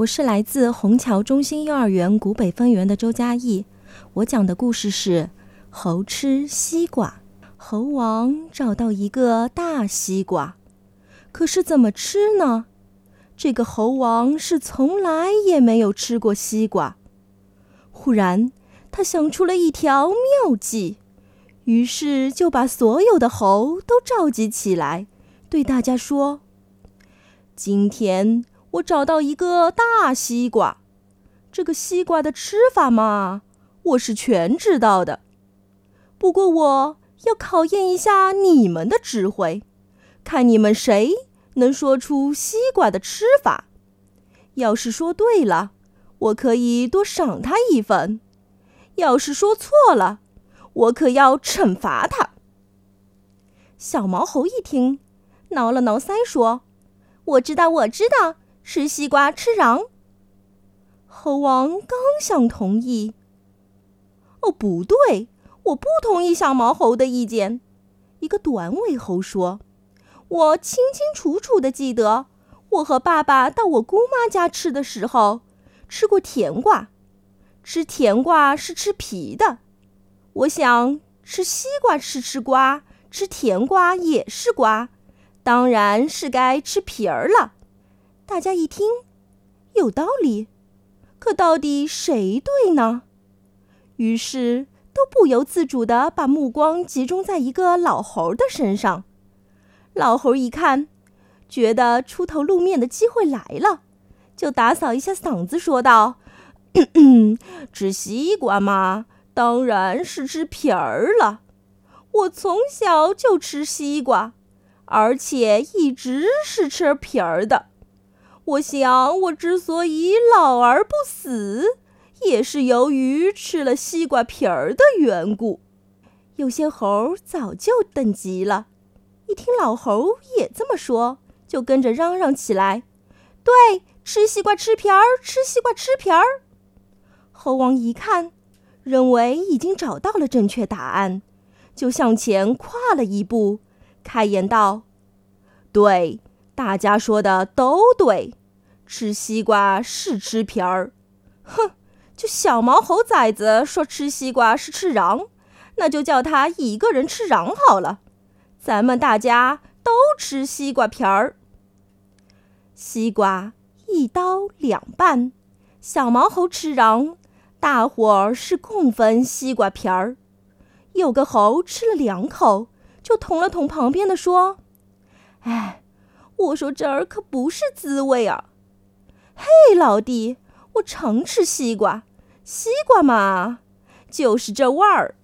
我是来自虹桥中心幼儿园古北分园的周嘉义。我讲的故事是《猴吃西瓜》。猴王找到一个大西瓜，可是怎么吃呢？这个猴王是从来也没有吃过西瓜。忽然，他想出了一条妙计，于是就把所有的猴都召集起来，对大家说：“今天。”我找到一个大西瓜，这个西瓜的吃法嘛，我是全知道的。不过我要考验一下你们的智慧，看你们谁能说出西瓜的吃法。要是说对了，我可以多赏他一分；要是说错了，我可要惩罚他。小毛猴一听，挠了挠腮，说：“我知道，我知道。”吃西瓜吃瓤。猴王刚想同意，哦，不对，我不同意小毛猴的意见。一个短尾猴说：“我清清楚楚的记得，我和爸爸到我姑妈家吃的时候，吃过甜瓜。吃甜瓜是吃皮的。我想吃西瓜吃吃瓜，吃甜瓜也是瓜，当然是该吃皮儿了。”大家一听，有道理，可到底谁对呢？于是都不由自主地把目光集中在一个老猴的身上。老猴一看，觉得出头露面的机会来了，就打扫一下嗓子，说道：“吃西瓜嘛，当然是吃皮儿了。我从小就吃西瓜，而且一直是吃皮儿的。”我想，我之所以老而不死，也是由于吃了西瓜皮儿的缘故。有些猴早就等急了，一听老猴也这么说，就跟着嚷嚷起来：“对，吃西瓜吃皮儿，吃西瓜吃皮儿。”猴王一看，认为已经找到了正确答案，就向前跨了一步，开言道：“对。”大家说的都对，吃西瓜是吃皮儿。哼，就小毛猴崽子说吃西瓜是吃瓤，那就叫他一个人吃瓤好了。咱们大家都吃西瓜皮儿。西瓜一刀两半，小毛猴吃瓤，大伙儿是共分西瓜皮儿。有个猴吃了两口，就捅了捅旁边的说：“哎。”我说这儿可不是滋味啊！嘿，老弟，我常吃西瓜，西瓜嘛，就是这味儿。